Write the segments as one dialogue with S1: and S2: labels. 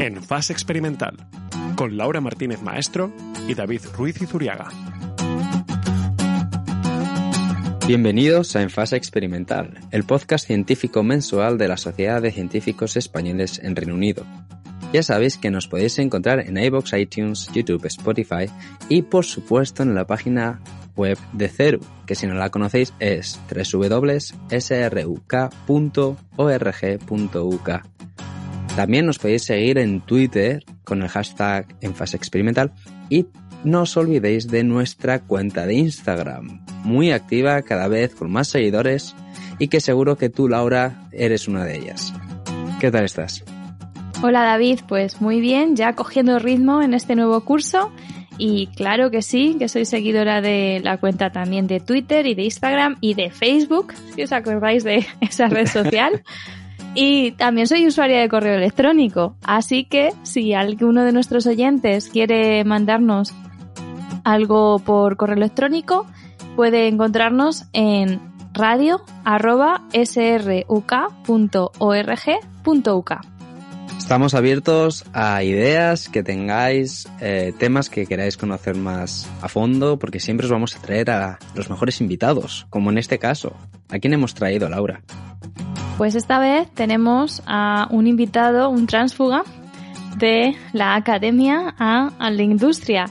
S1: en Fase Experimental, con Laura Martínez Maestro y David Ruiz Izuriaga.
S2: Bienvenidos a En Fase Experimental, el podcast científico mensual de la Sociedad de Científicos Españoles en Reino Unido. Ya sabéis que nos podéis encontrar en iBox, iTunes, YouTube, Spotify y por supuesto en la página web de CERU, que si no la conocéis es www.sruk.org.uk. También nos podéis seguir en Twitter con el hashtag Enfase Experimental y no os olvidéis de nuestra cuenta de Instagram, muy activa cada vez con más seguidores y que seguro que tú, Laura, eres una de ellas. ¿Qué tal estás?
S3: Hola David, pues muy bien, ya cogiendo ritmo en este nuevo curso y claro que sí, que soy seguidora de la cuenta también de Twitter y de Instagram y de Facebook, si os acordáis de esa red social. Y también soy usuaria de correo electrónico, así que si alguno de nuestros oyentes quiere mandarnos algo por correo electrónico, puede encontrarnos en radio.sruk.org.uk.
S2: Estamos abiertos a ideas que tengáis, eh, temas que queráis conocer más a fondo, porque siempre os vamos a traer a los mejores invitados, como en este caso. ¿A quién hemos traído, Laura?
S3: Pues esta vez tenemos a un invitado, un transfuga de la academia a, a la industria.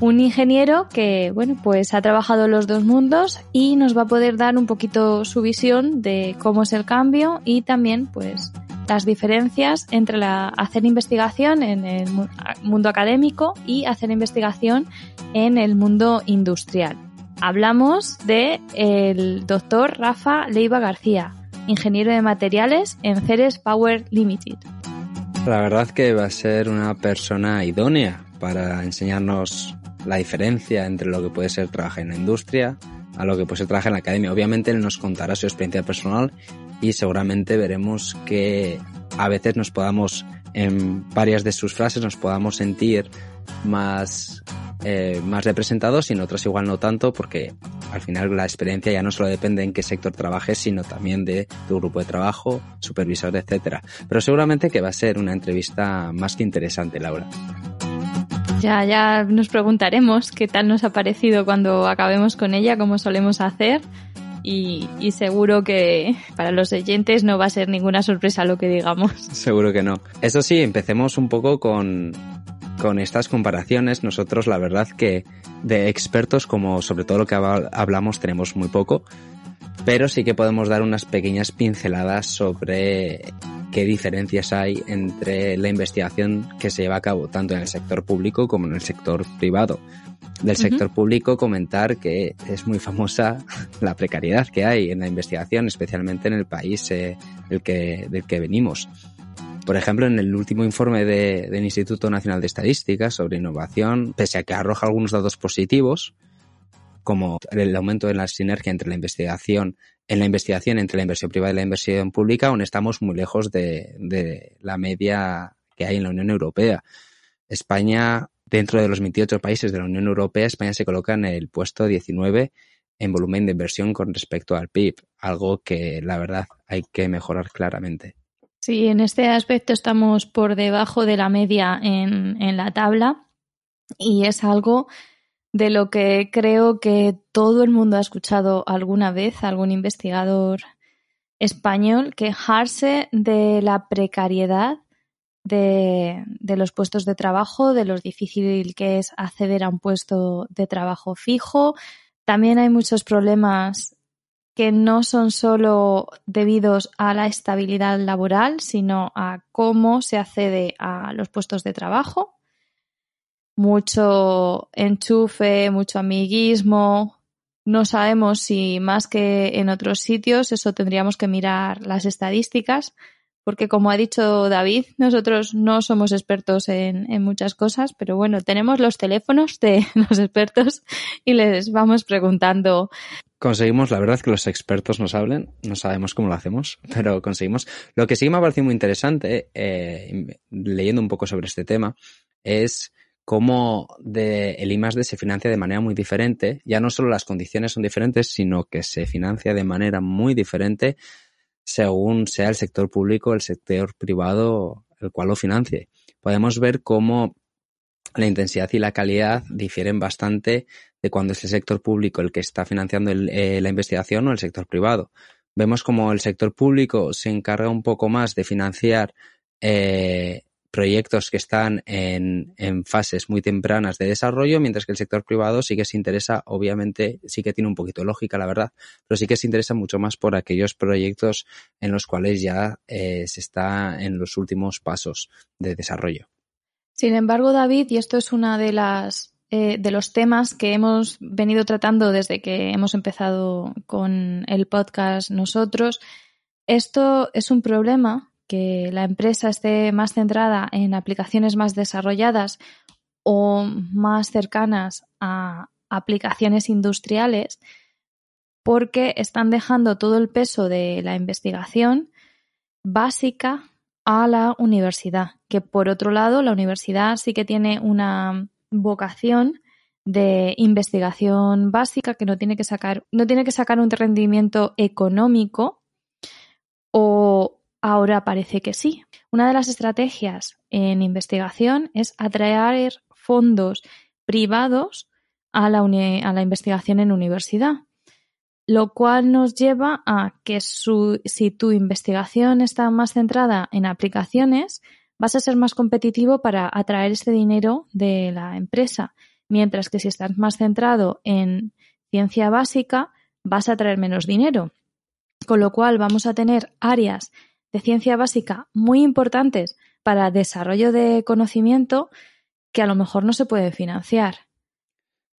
S3: Un ingeniero que, bueno, pues ha trabajado los dos mundos y nos va a poder dar un poquito su visión de cómo es el cambio y también, pues, las diferencias entre la, hacer investigación en el mundo académico y hacer investigación en el mundo industrial. Hablamos de el doctor Rafa Leiva García, ingeniero de materiales en Ceres Power Limited.
S2: La verdad que va a ser una persona idónea para enseñarnos la diferencia entre lo que puede ser trabajar en la industria a lo que puede ser trabajar en la academia. Obviamente él nos contará su experiencia personal y seguramente veremos que a veces nos podamos, en varias de sus frases, nos podamos sentir más, eh, más representados y en otras igual no tanto porque al final la experiencia ya no solo depende en qué sector trabajes, sino también de tu grupo de trabajo, supervisor, etcétera. Pero seguramente que va a ser una entrevista más que interesante, Laura.
S3: Ya, ya nos preguntaremos qué tal nos ha parecido cuando acabemos con ella, como solemos hacer y, seguro que para los oyentes no va a ser ninguna sorpresa lo que digamos.
S2: Seguro que no. Eso sí, empecemos un poco con, con estas comparaciones. Nosotros la verdad que de expertos como sobre todo lo que hablamos tenemos muy poco, pero sí que podemos dar unas pequeñas pinceladas sobre qué diferencias hay entre la investigación que se lleva a cabo tanto en el sector público como en el sector privado del sector público comentar que es muy famosa la precariedad que hay en la investigación, especialmente en el país eh, del, que, del que venimos. Por ejemplo, en el último informe de, del Instituto Nacional de Estadística sobre innovación, pese a que arroja algunos datos positivos, como el aumento de la sinergia entre la investigación, en la investigación entre la inversión privada y la inversión pública, aún estamos muy lejos de, de la media que hay en la Unión Europea. España Dentro de los 28 países de la Unión Europea, España se coloca en el puesto 19 en volumen de inversión con respecto al PIB, algo que la verdad hay que mejorar claramente.
S3: Sí, en este aspecto estamos por debajo de la media en, en la tabla y es algo de lo que creo que todo el mundo ha escuchado alguna vez, algún investigador español, quejarse de la precariedad de, de, los puestos de trabajo, de lo difícil que es acceder a un puesto de trabajo fijo. También hay muchos problemas que no son solo debidos a la estabilidad laboral, sino a cómo se accede a los puestos de trabajo. Mucho enchufe, mucho amiguismo. No sabemos si más que en otros sitios, eso tendríamos que mirar las estadísticas, porque como ha dicho David, nosotros no somos expertos en, muchas cosas, pero bueno, tenemos los teléfonos de los expertos y les vamos preguntando.
S2: Conseguimos, la verdad, que los expertos nos hablen, no sabemos cómo lo hacemos, pero conseguimos. Lo que sí me ha parecido muy interesante, eh, leyendo un poco sobre este tema, es cómo de el I+D se financia de manera muy diferente. Ya no solo las condiciones son diferentes, sino que se financia de manera muy diferente según sea el sector público el sector privado el cual lo financie. Podemos ver cómo la intensidad y la calidad difieren bastante de cuando es el sector público el que está financiando eh, la investigación o el sector privado. Vemos como el sector público se encarga un poco más de financiar eh, proyectos que están en, en, fases muy tempranas de desarrollo, mientras que el sector privado sí que se interesa, obviamente, sí que tiene un poquito lógica, la verdad, pero sí que se interesa mucho más por aquellos proyectos en los cuales ya eh, se está en los últimos pasos de desarrollo.
S3: Sin embargo, David, y esto es una de las eh, de los temas que hemos venido tratando desde que hemos empezado con el podcast nosotros, esto es un problema que la empresa esté más centrada en aplicaciones más desarrolladas o más cercanas a aplicaciones industriales porque están dejando todo el peso de la investigación básica a la universidad, que por otro lado la universidad sí que tiene una vocación de investigación básica que no tiene que sacar no tiene que sacar un rendimiento económico o Ahora parece que sí. Una de las estrategias en investigación es atraer fondos privados a la, investigación en universidad, lo cual nos lleva a que si tu investigación está más centrada en aplicaciones, vas a ser más competitivo para atraer ese dinero de la empresa, mientras que si estás más centrado en ciencia básica, vas a atraer menos dinero. Con lo cual vamos a tener áreas de ciencia básica muy importantes para desarrollo de conocimiento que a lo mejor no se puede financiar.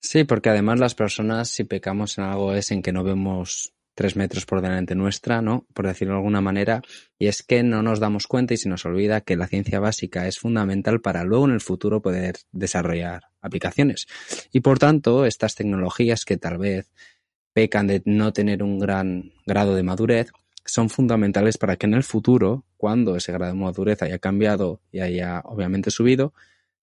S2: Sí, porque además las personas, si pecamos en algo, es en que no vemos tres metros por delante nuestra, ¿no? Por decirlo de alguna manera, y es que no nos damos cuenta y se nos olvida que la ciencia básica es fundamental para luego en el futuro poder desarrollar aplicaciones. Y por tanto, estas tecnologías que tal vez pecan de no tener un gran grado de madurez, son fundamentales para que en el futuro, cuando ese grado de madurez haya cambiado y haya obviamente subido,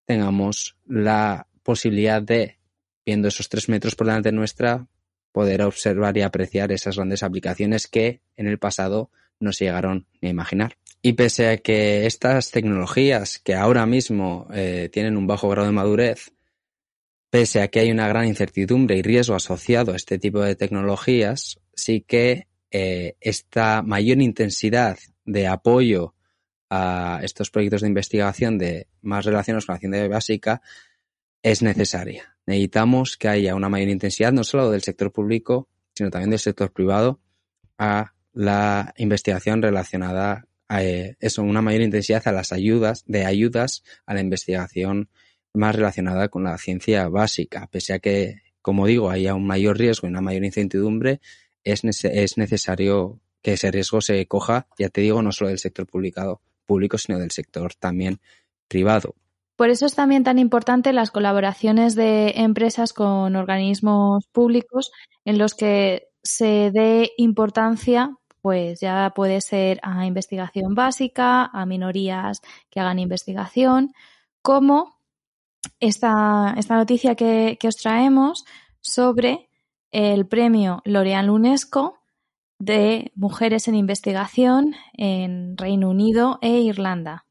S2: tengamos la posibilidad de, viendo esos tres metros por delante nuestra, poder observar y apreciar esas grandes aplicaciones que en el pasado no se llegaron ni a imaginar. Y pese a que estas tecnologías que ahora mismo eh, tienen un bajo grado de madurez, pese a que hay una gran incertidumbre y riesgo asociado a este tipo de tecnologías, sí que eh, esta mayor intensidad de apoyo a estos proyectos de investigación de más relacionados con la ciencia básica es necesaria. Necesitamos que haya una mayor intensidad, no solo del sector público, sino también del sector privado, a la investigación relacionada a eh, eso, una mayor intensidad a las ayudas, de ayudas a la investigación más relacionada con la ciencia básica, pese a que, como digo, haya un mayor riesgo y una mayor incertidumbre, es, es necesario que ese riesgo se coja, ya te digo, no solo del sector publicado, público, sino del sector también privado.
S3: Por eso es también tan importante las colaboraciones de empresas con organismos públicos en los que se dé importancia, pues ya puede ser a investigación básica, a minorías que hagan investigación, como esta, esta noticia que, que os traemos sobre el premio L'Oréal UNESCO de Mujeres en Investigación en Reino Unido e Irlanda,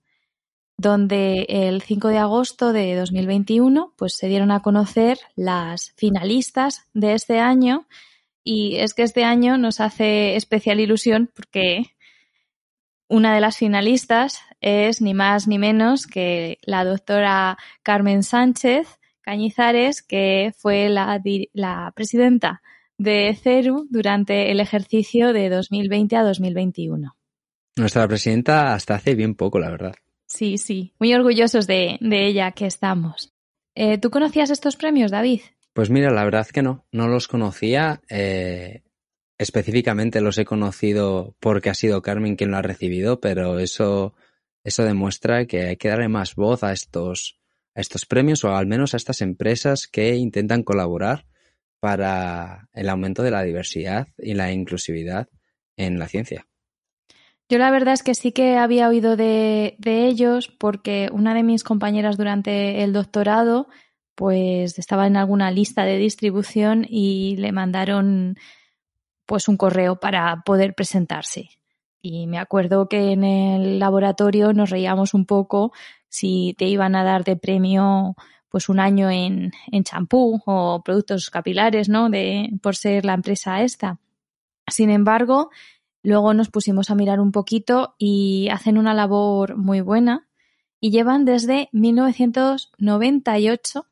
S3: donde el 5 de agosto de 2021 pues, se dieron a conocer las finalistas de este año. Y es que este año nos hace especial ilusión porque una de las finalistas es ni más ni menos que la doctora Carmen Sánchez, Cañizares, que fue la, la presidenta de CERU durante el ejercicio de 2020 a 2021.
S2: Nuestra presidenta hasta hace bien poco, la verdad.
S3: Sí, sí, muy orgullosos de, ella que estamos. Eh, ¿Tú conocías estos premios, David?
S2: Pues mira, la verdad que no, no los conocía. Eh, específicamente los he conocido porque ha sido Carmen quien lo ha recibido, pero eso, eso demuestra que hay que darle más voz a estos, a estos premios o al menos a estas empresas que intentan colaborar para el aumento de la diversidad y la inclusividad en la ciencia.
S3: Yo la verdad es que sí que había oído de, ellos porque una de mis compañeras durante el doctorado pues estaba en alguna lista de distribución y le mandaron pues un correo para poder presentarse. Y me acuerdo que en el laboratorio nos reíamos un poco si te iban a dar de premio pues un año en, champú o productos capilares, ¿no? De, por ser la empresa esta. Sin embargo, luego nos pusimos a mirar un poquito y hacen una labor muy buena y llevan desde 1998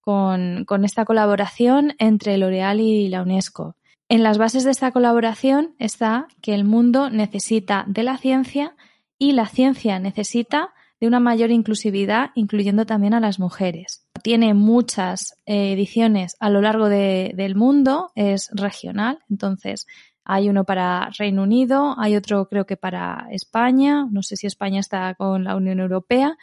S3: con, con esta colaboración entre L'Oreal y la UNESCO. En las bases de esta colaboración está que el mundo necesita de la ciencia y la ciencia necesita de una mayor inclusividad, incluyendo también a las mujeres. Tiene muchas eh, ediciones a lo largo del mundo, es regional, entonces hay uno para Reino Unido, hay otro creo que para España, no sé si España está con la Unión Europea,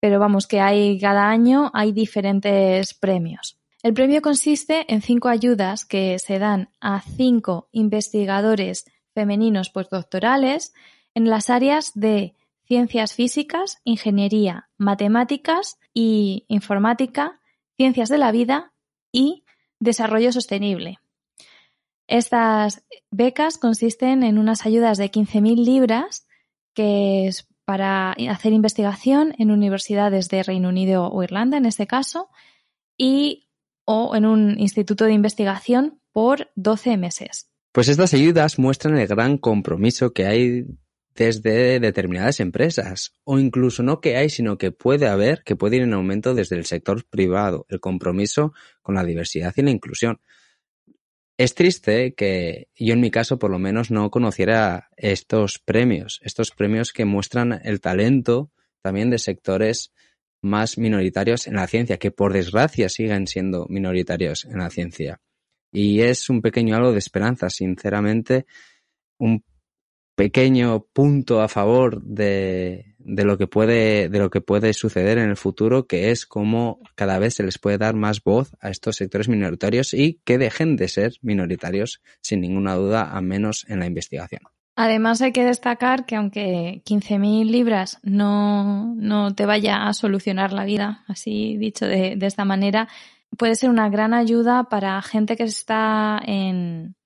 S3: pero vamos que hay cada año hay diferentes premios. El premio consiste en cinco ayudas que se dan a cinco investigadores femeninos postdoctorales en las áreas de ciencias físicas, ingeniería, matemáticas y informática, ciencias de la vida y desarrollo sostenible. Estas becas consisten en unas ayudas de 15.000 libras que es para hacer investigación en universidades de Reino Unido o Irlanda, en este caso, y o en un instituto de investigación por 12 meses.
S2: Pues estas ayudas muestran el gran compromiso que hay desde determinadas empresas, o incluso no que hay, sino que puede haber, que puede ir en aumento desde el sector privado, el compromiso con la diversidad y la inclusión. Es triste que yo en mi caso por lo menos no conociera estos premios, estos premios que muestran el talento también de sectores más minoritarios en la ciencia, que por desgracia siguen siendo minoritarios en la ciencia. Y es un pequeño algo de esperanza, sinceramente, un pequeño punto a favor de, de, lo que puede, de lo que puede suceder en el futuro, que es cómo cada vez se les puede dar más voz a estos sectores minoritarios y que dejen de ser minoritarios, sin ninguna duda, a menos en la investigación.
S3: Además hay que destacar que aunque 15.000 libras no, no, te vaya a solucionar la vida, así dicho de, de esta manera, puede ser una gran ayuda para gente que está en,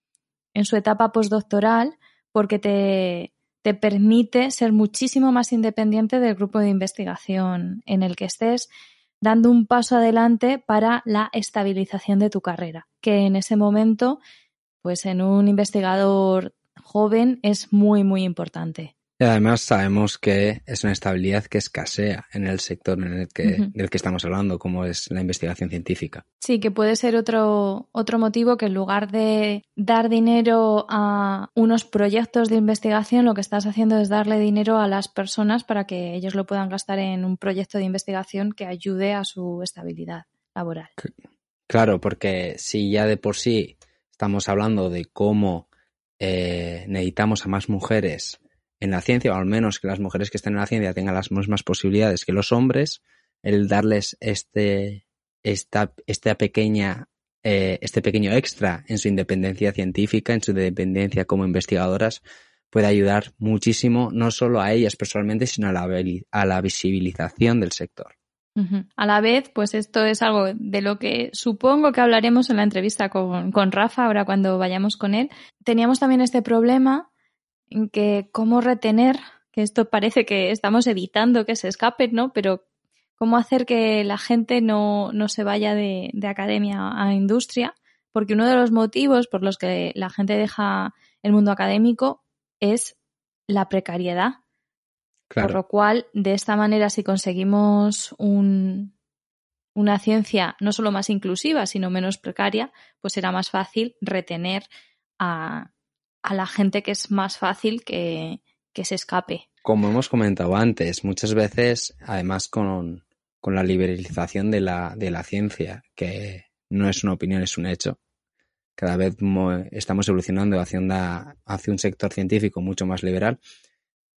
S3: en su etapa postdoctoral porque te, te permite ser muchísimo más independiente del grupo de investigación en el que estés, dando un paso adelante para la estabilización de tu carrera, que en ese momento, pues en un investigador joven es muy, muy importante.
S2: Y además sabemos que es una estabilidad que escasea en el sector en el que, del que estamos hablando, como es la investigación científica.
S3: Sí, que puede ser otro, otro motivo que en lugar de dar dinero a unos proyectos de investigación, lo que estás haciendo es darle dinero a las personas para que ellos lo puedan gastar en un proyecto de investigación que ayude a su estabilidad laboral.
S2: Claro, porque si ya de por sí estamos hablando de cómo eh, necesitamos a más mujeres en la ciencia, o al menos que las mujeres que estén en la ciencia tengan las mismas posibilidades que los hombres, el darles este, esta, esta pequeña, eh, este pequeño extra en su independencia científica, en su independencia como investigadoras, puede ayudar muchísimo, no solo a ellas personalmente, sino a la, a la visibilización del sector.
S3: A la vez, pues esto es algo de lo que supongo que hablaremos en la entrevista con, con Rafa, ahora cuando vayamos con él. Teníamos también este problema en que cómo retener, que esto parece que estamos evitando que se escapen, ¿no? Pero cómo hacer que la gente no, no se vaya de, de, academia a industria, porque uno de los motivos por los que la gente deja el mundo académico es la precariedad. Claro. Por lo cual, de esta manera, si conseguimos un, una ciencia no solo más inclusiva, sino menos precaria, pues será más fácil retener a, a la gente que es más fácil que, que se escape.
S2: Como hemos comentado antes, muchas veces, además con, con la liberalización de la, de la ciencia, que no es una opinión, es un hecho, cada vez estamos evolucionando hacia, una, hacia un sector científico mucho más liberal,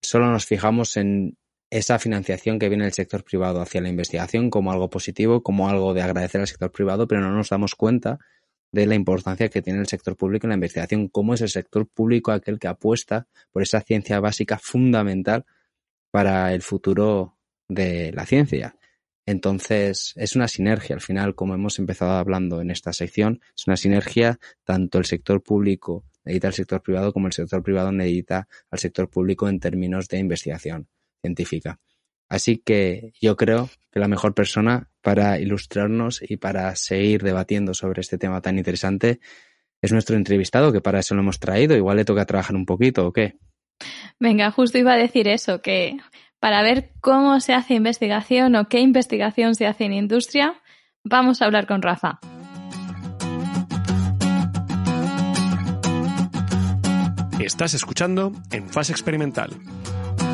S2: solo nos fijamos en esa financiación que viene del sector privado hacia la investigación como algo positivo, como algo de agradecer al sector privado, pero no nos damos cuenta de la importancia que tiene el sector público en la investigación, cómo es el sector público aquel que apuesta por esa ciencia básica fundamental para el futuro de la ciencia. Entonces, es una sinergia al final, como hemos empezado hablando en esta sección, es una sinergia tanto el sector público necesita el sector privado como el sector privado necesita al sector público en términos de investigación científica. Así que yo creo que la mejor persona para ilustrarnos y para seguir debatiendo sobre este tema tan interesante es nuestro entrevistado, que para eso lo hemos traído. Igual le toca trabajar un poquito o qué.
S3: Venga, justo iba a decir eso, que para ver cómo se hace investigación o qué investigación se hace en industria, vamos a hablar con Rafa.
S1: Estás escuchando En Fase Experimental.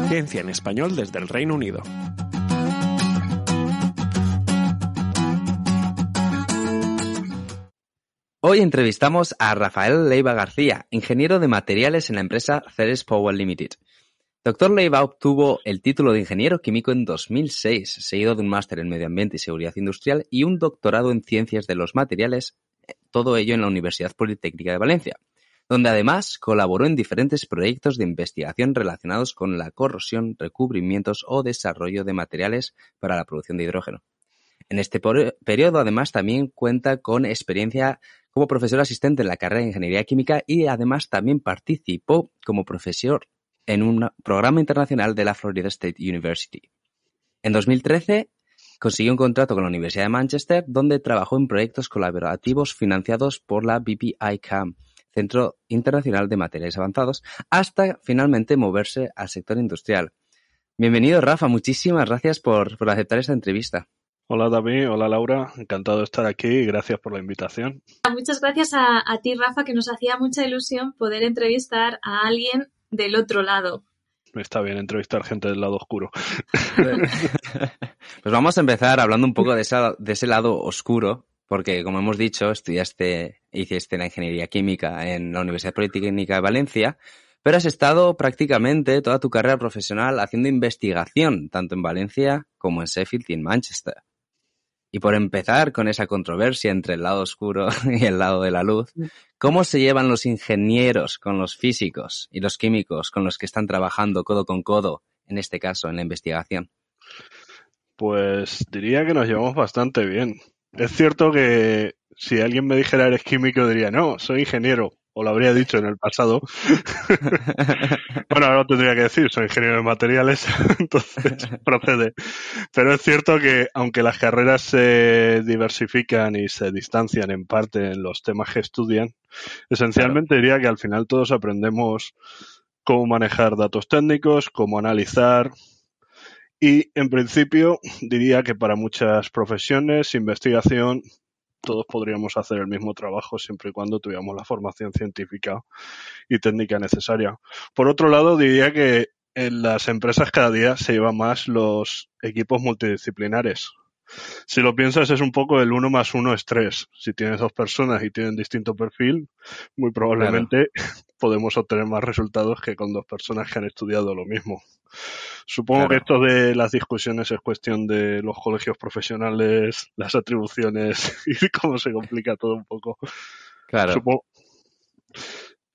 S1: Ciencia en español desde el Reino Unido.
S2: Hoy entrevistamos a Rafael Leiva García, ingeniero de materiales en la empresa Ceres Power Limited. Doctor Leiva obtuvo el título de ingeniero químico en 2006, seguido de un máster en medio ambiente y seguridad industrial y un doctorado en ciencias de los materiales, todo ello en la Universidad Politécnica de Valencia, donde además colaboró en diferentes proyectos de investigación relacionados con la corrosión, recubrimientos o desarrollo de materiales para la producción de hidrógeno. En este periodo, además, también cuenta con experiencia como profesor asistente en la carrera de Ingeniería Química y además también participó como profesor en un programa internacional de la Florida State University. En 2013 consiguió un contrato con la Universidad de Manchester donde trabajó en proyectos colaborativos financiados por la BPI-CAM, Centro Internacional de Materiales Avanzados, hasta finalmente moverse al sector industrial. Bienvenido, Rafa. Muchísimas gracias por, aceptar esta entrevista.
S4: Hola David, hola Laura, encantado de estar aquí y gracias por la invitación.
S3: Muchas gracias a, ti Rafa, que nos hacía mucha ilusión poder entrevistar a alguien del otro lado.
S4: Está bien entrevistar gente del lado oscuro.
S2: Pues vamos a empezar hablando un poco de, de ese lado oscuro, porque como hemos dicho, estudiaste, hiciste la ingeniería química en la Universidad Politécnica de Valencia, pero has estado prácticamente toda tu carrera profesional haciendo investigación, tanto en Valencia como en Sheffield y en Manchester. Y por empezar con esa controversia entre el lado oscuro y el lado de la luz, ¿cómo se llevan los ingenieros con los físicos y los químicos con los que están trabajando codo con codo, en este caso, en la investigación?
S4: Pues diría que nos llevamos bastante bien. Es cierto que si alguien me dijera eres químico diría, no, soy ingeniero, o lo habría dicho en el pasado. bueno, ahora tendría que decir, soy ingeniero de materiales, entonces procede. Pero es cierto que aunque las carreras se diversifican y se distancian en parte en los temas que estudian, esencialmente diría que al final todos aprendemos cómo manejar datos técnicos, cómo analizar, y en principio diría que para muchas profesiones, investigación, todos podríamos hacer el mismo trabajo siempre y cuando tuviéramos la formación científica y técnica necesaria. Por otro lado, diría que en las empresas cada día se llevan más los equipos multidisciplinares. Si lo piensas, es un poco el uno más uno es tres. Si tienes dos personas y tienen distinto perfil, muy probablemente podemos obtener más resultados que con dos personas que han estudiado lo mismo. Supongo que esto de las discusiones es cuestión de los colegios profesionales, las atribuciones y cómo se complica todo un poco. Claro. Supongo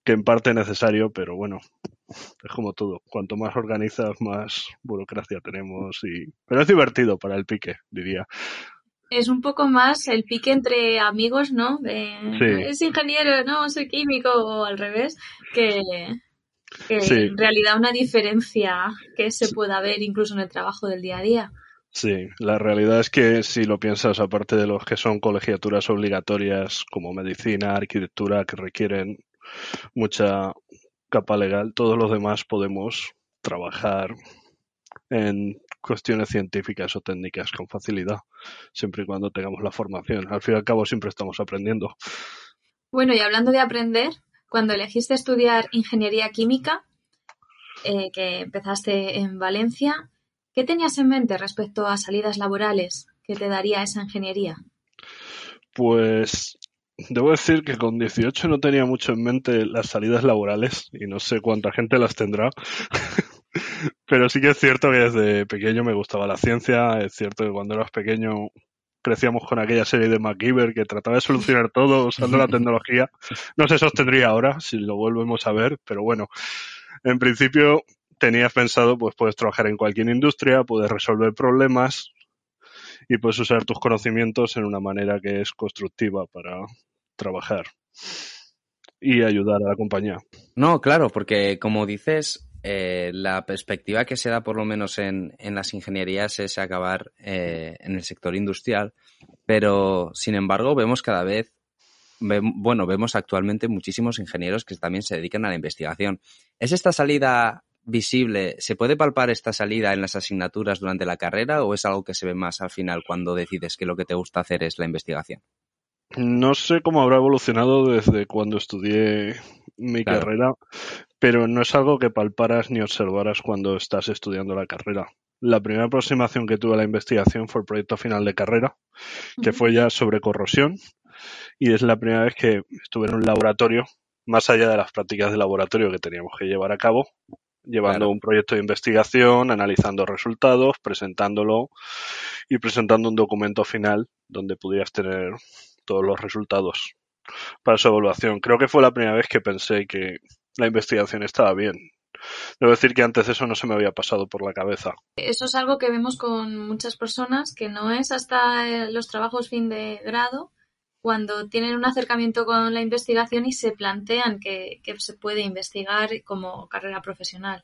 S4: que en parte es necesario, pero bueno, es como todo. Cuanto más organizas, más burocracia tenemos y... Pero es divertido para el pique, diría.
S3: Es un poco más el pique entre amigos, ¿no? De, Es ingeniero, no, soy químico o al revés, que, en realidad una diferencia que se pueda ver incluso en el trabajo del día a día.
S4: Sí, la realidad es que si lo piensas, aparte de los que son colegiaturas obligatorias como medicina, arquitectura, que requieren mucha capa legal, todos los demás podemos trabajar en cuestiones científicas o técnicas con facilidad, siempre y cuando tengamos la formación. Al fin y al cabo siempre estamos aprendiendo.
S3: Bueno, y hablando de aprender, cuando elegiste estudiar ingeniería química, eh, que empezaste en Valencia, ¿qué tenías en mente respecto a salidas laborales que te daría esa ingeniería?
S4: Pues debo decir que con 18 no tenía mucho en mente las salidas laborales y no sé cuánta gente las tendrá. Pero sí que es cierto que desde pequeño me gustaba la ciencia. Es cierto que cuando eras pequeño crecíamos con aquella serie de MacGyver que trataba de solucionar todo usando la tecnología. No se sostendría ahora si lo volvemos a ver, pero bueno, en principio tenías pensado, pues puedes trabajar en cualquier industria, puedes resolver problemas y puedes usar tus conocimientos en una manera que es constructiva para trabajar. y ayudar a la compañía.
S2: No, claro, porque como dices, eh, la perspectiva que se da por lo menos en, en las ingenierías es acabar eh, en el sector industrial, pero sin embargo vemos cada vez, bueno, vemos actualmente muchísimos ingenieros que también se dedican a la investigación. ¿Es esta salida visible? ¿Se puede palpar esta salida en las asignaturas durante la carrera o es algo que se ve más al final cuando decides que lo que te gusta hacer es la investigación?
S4: No sé cómo habrá evolucionado desde cuando estudié mi carrera, pero no es algo que palparas ni observaras cuando estás estudiando la carrera. La primera aproximación que tuve a la investigación fue el proyecto final de carrera, que fue ya sobre corrosión, y es la primera vez que estuve en un laboratorio, más allá de las prácticas de laboratorio que teníamos que llevar a cabo, llevando un proyecto de investigación, analizando resultados, presentándolo y presentando un documento final donde pudieras tener todos los resultados para su evaluación. Creo que fue la primera vez que pensé que la investigación estaba bien. Debo decir que antes eso no se me había pasado por la cabeza.
S3: Eso es algo que vemos con muchas personas, que no es hasta eh, los trabajos fin de grado cuando tienen un acercamiento con la investigación y se plantean que, que se puede investigar como carrera profesional.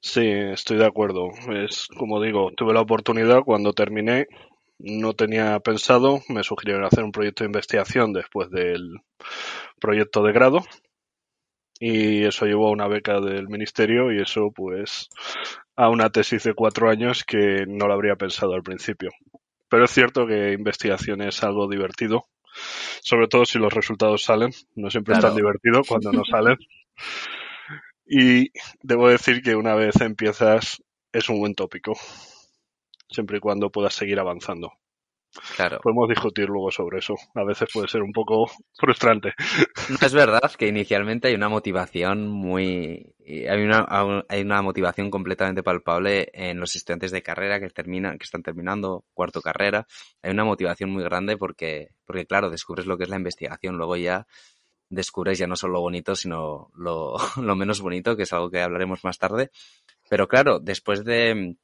S4: Sí, estoy de acuerdo. Es como digo, tuve la oportunidad cuando terminé no tenía pensado, me sugirieron hacer un proyecto de investigación después del proyecto de grado y eso llevó a una beca del ministerio y eso pues a una tesis de cuatro años que no lo habría pensado al principio. Pero es cierto que investigación es algo divertido, sobre todo si los resultados salen. No siempre es tan divertido cuando no salen. Y debo decir que una vez empiezas es un buen tópico siempre y cuando puedas seguir avanzando.
S2: Claro.
S4: Podemos discutir luego sobre eso. A veces puede ser un poco frustrante.
S2: es verdad que inicialmente hay una motivación muy. Hay una, hay una motivación completamente palpable en los estudiantes de carrera que terminan, que están terminando cuarto carrera. Hay una motivación muy grande porque, porque claro, descubres lo que es la investigación. Luego ya descubres ya no solo lo bonito, sino lo, lo menos bonito, que es algo que hablaremos más tarde. Pero claro, después de,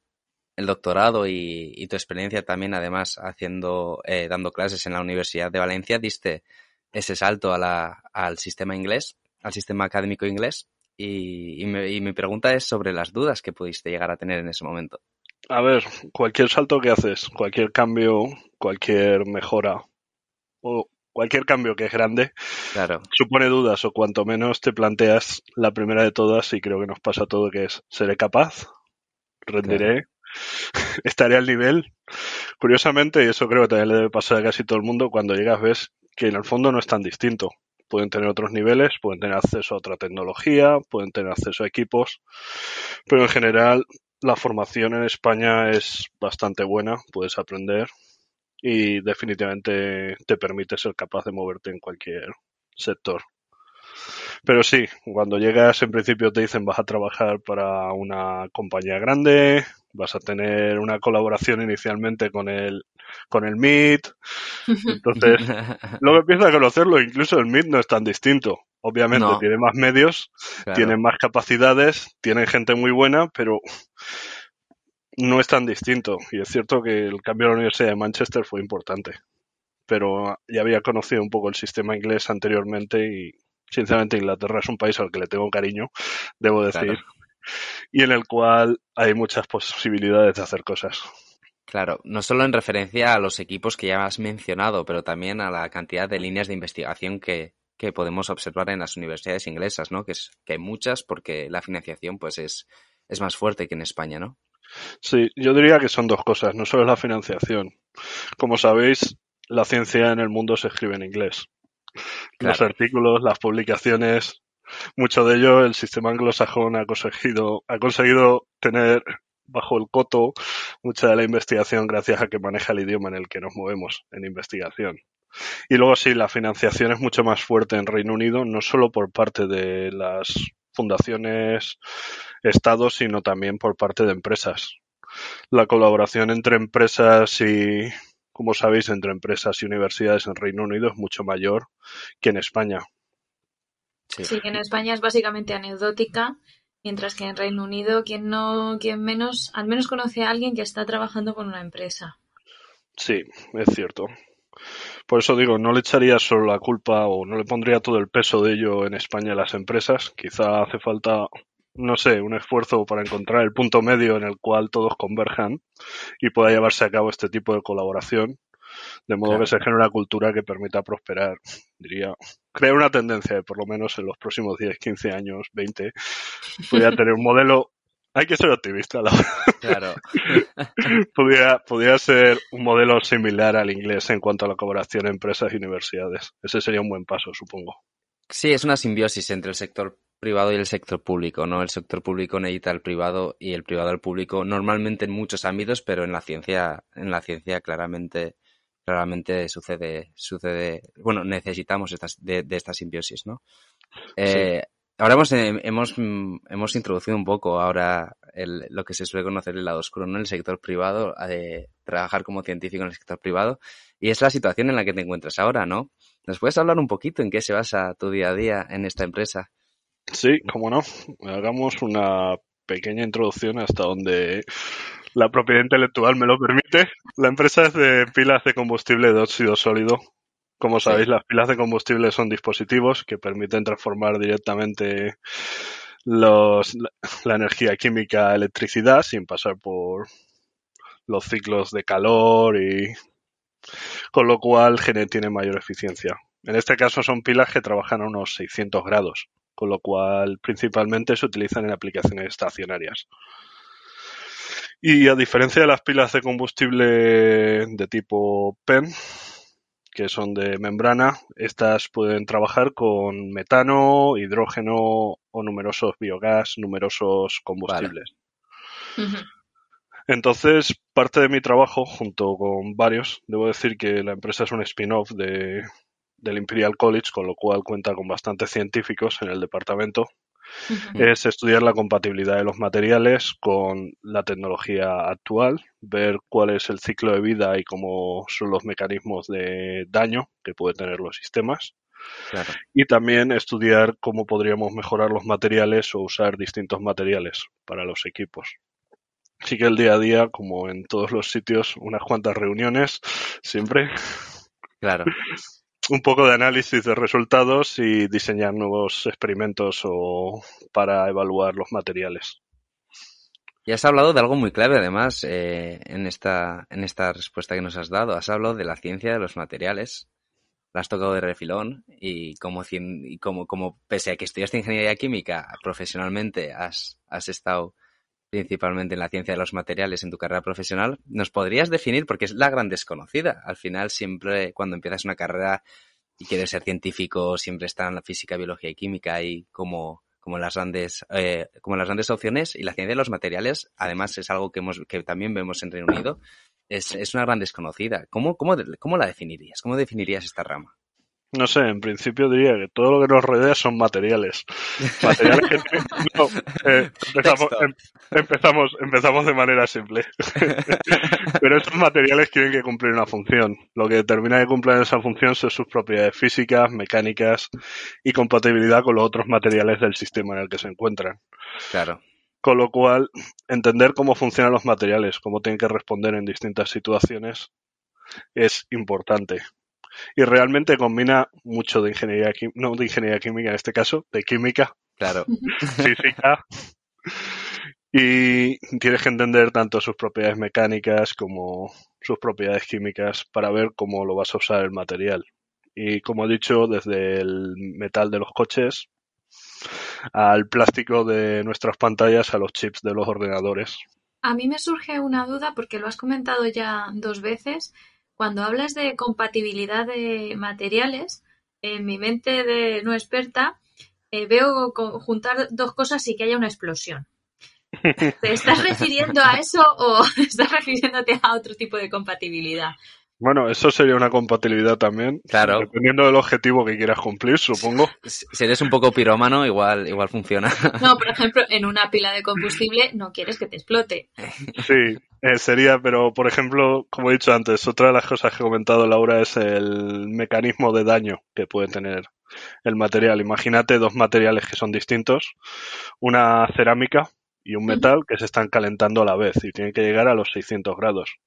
S2: el doctorado y, tu experiencia también, además, haciendo, eh, dando clases en la Universidad de Valencia, diste ese salto a la, al sistema inglés, al sistema académico inglés. Y, mi pregunta es sobre las dudas que pudiste llegar a tener en ese momento.
S4: A ver, cualquier salto que haces, cualquier cambio, cualquier mejora o cualquier cambio que es grande,
S2: claro.
S4: supone dudas o cuanto menos te planteas la primera de todas y creo que nos pasa todo que es, ¿seré capaz? ¿Rendiré? estaré al nivel. Curiosamente, y eso creo que también le debe pasar a casi todo el mundo, cuando llegas ves que en el fondo no es tan distinto. Pueden tener otros niveles, pueden tener acceso a otra tecnología, pueden tener acceso a equipos, pero en general la formación en España es bastante buena, puedes aprender y definitivamente te permite ser capaz de moverte en cualquier sector. Pero sí, cuando llegas en principio te dicen vas a trabajar para una compañía grande, vas a tener una colaboración inicialmente con el con el Meet. Entonces, luego empiezas a conocerlo, incluso el Meet no es tan distinto. Obviamente tiene más medios, tiene más capacidades, tiene gente muy buena, pero no es tan distinto. Y es cierto que el cambio a la Universidad de Manchester fue importante. Pero ya había conocido un poco el sistema inglés anteriormente y sinceramente Inglaterra es un país al que le tengo cariño, debo decir y en el cual hay muchas posibilidades de hacer cosas.
S2: Claro, no solo en referencia a los equipos que ya has mencionado, pero también a la cantidad de líneas de investigación que, que podemos observar en las universidades inglesas, ¿no? Que, es, que hay muchas porque la financiación pues es, es más fuerte que en España, ¿no?
S4: Sí, yo diría que son dos cosas, no solo la financiación. Como sabéis, la ciencia en el mundo se escribe en inglés. Los artículos, las publicaciones, mucho de ello el sistema anglosajón ha conseguido, ha conseguido tener bajo el coto mucha de la investigación gracias a que maneja el idioma en el que nos movemos en investigación. Y luego sí, la financiación es mucho más fuerte en Reino Unido, no solo por parte de las fundaciones estados, sino también por parte de empresas. La colaboración entre empresas y, como sabéis, entre empresas y universidades en Reino Unido es mucho mayor que en España.
S3: Sí. que en España es básicamente anecdótica, mientras que en Reino Unido quien no, quien menos, al menos conoce a alguien que está trabajando con una empresa.
S4: Sí, es cierto. Por eso digo, no le echaría solo la culpa o no le pondría todo el peso de ello en España a las empresas. Quizá hace falta, no sé, un esfuerzo para encontrar el punto medio en el cual todos converjan y pueda llevarse a cabo este tipo de colaboración de modo que se genere una cultura que permita prosperar, diría, crear una tendencia de por lo menos en los próximos 10, 15 años, 20, pudiera tener un modelo hay que ser optimista, la verdad.
S2: Claro.
S4: pudiera, ser un modelo similar al inglés en cuanto a la colaboración empresas y universidades. Ese sería un buen paso, supongo.
S2: Sí, es una simbiosis entre el sector privado y el sector público, ¿no? El sector público necesita al privado y el privado al público, normalmente en muchos ámbitos, pero en la ciencia, en la ciencia claramente claramente sucede, sucede, bueno, necesitamos de, esta simbiosis, ¿no? Eh, ahora hemos, eh, hemos, hemos introducido un poco ahora lo que se suele conocer el lado oscuro, ¿no? El sector privado, de trabajar como científico en el sector privado, y es la situación en la que te encuentras ahora, ¿no? ¿Nos puedes hablar un poquito en qué se basa tu día a día en esta empresa?
S4: Sí, cómo no. Hagamos una pequeña introducción hasta donde la propiedad intelectual me lo permite. La empresa es de pilas de combustible de óxido sólido. Como sabéis, las pilas de combustible son dispositivos que permiten transformar directamente los, la energía química a electricidad sin pasar por los ciclos de calor y con lo cual tiene mayor eficiencia. En este caso son pilas que trabajan a unos 600 grados, con lo cual principalmente se utilizan en aplicaciones estacionarias. Y a diferencia de las pilas de combustible de tipo PEM, que son de membrana, estas pueden trabajar con metano, hidrógeno o numerosos biogás, numerosos combustibles. Entonces, parte de mi trabajo, junto con varios, debo decir que la empresa es un spin-off de, del Imperial College, con lo cual cuenta con bastantes científicos en el departamento es estudiar la compatibilidad de los materiales con la tecnología actual, ver cuál es el ciclo de vida y cómo son los mecanismos de daño que pueden tener los sistemas. Y también estudiar cómo podríamos mejorar los materiales o usar distintos materiales para los equipos. Así que el día a día, como en todos los sitios, unas cuantas reuniones, siempre.
S2: Claro.
S4: un poco de análisis de resultados y diseñar nuevos experimentos o para evaluar los materiales.
S2: Y has hablado de algo muy clave, además, eh, en, esta, en esta respuesta que nos has dado. Has hablado de la ciencia de los materiales. La has tocado de refilón y como, y como, como pese a que estudiaste ingeniería química profesionalmente, has, has estado principalmente en la ciencia de los materiales en tu carrera profesional, ¿nos podrías definir? Porque es la gran desconocida. Al final, siempre cuando empiezas una carrera y quieres ser científico, siempre está en la física, biología y química y como, como las grandes, eh, como las grandes opciones. Y la ciencia de los materiales, además, es algo que, hemos, que también vemos en Reino Unido. Es, es una gran desconocida. ¿Cómo, cómo, ¿Cómo la definirías? ¿Cómo definirías esta rama?
S4: No sé, en principio diría que todo lo que nos rodea son materiales. Materiales que eh, em, empezamos, empezamos, de manera simple. Pero estos materiales tienen que cumplir una función. Lo que determina que cumplan esa función son sus propiedades físicas, mecánicas y compatibilidad con los otros materiales del sistema en el que se encuentran.
S2: Claro.
S4: Con lo cual, entender cómo funcionan los materiales, cómo tienen que responder en distintas situaciones, es importante y realmente combina mucho de ingeniería no de ingeniería química en este caso, de química,
S2: claro,
S4: física. Y tienes que entender tanto sus propiedades mecánicas como sus propiedades químicas para ver cómo lo vas a usar el material. Y como he dicho, desde el metal de los coches al plástico de nuestras pantallas a los chips de los ordenadores.
S3: A mí me surge una duda porque lo has comentado ya dos veces cuando hablas de compatibilidad de materiales, en mi mente de no experta, eh, veo juntar dos cosas y que haya una explosión. ¿Te estás refiriendo a eso o estás refiriéndote a otro tipo de compatibilidad?
S4: Bueno, eso sería una compatibilidad también.
S2: Claro.
S4: Dependiendo del objetivo que quieras cumplir, supongo.
S2: Si eres un poco pirómano, igual, igual funciona.
S3: No, por ejemplo, en una pila de combustible no quieres que te explote.
S4: Sí, eh, sería, pero por ejemplo, como he dicho antes, otra de las cosas que ha comentado Laura es el mecanismo de daño que puede tener el material. Imagínate dos materiales que son distintos, una cerámica y un metal que se están calentando a la vez y tienen que llegar a los 600 grados.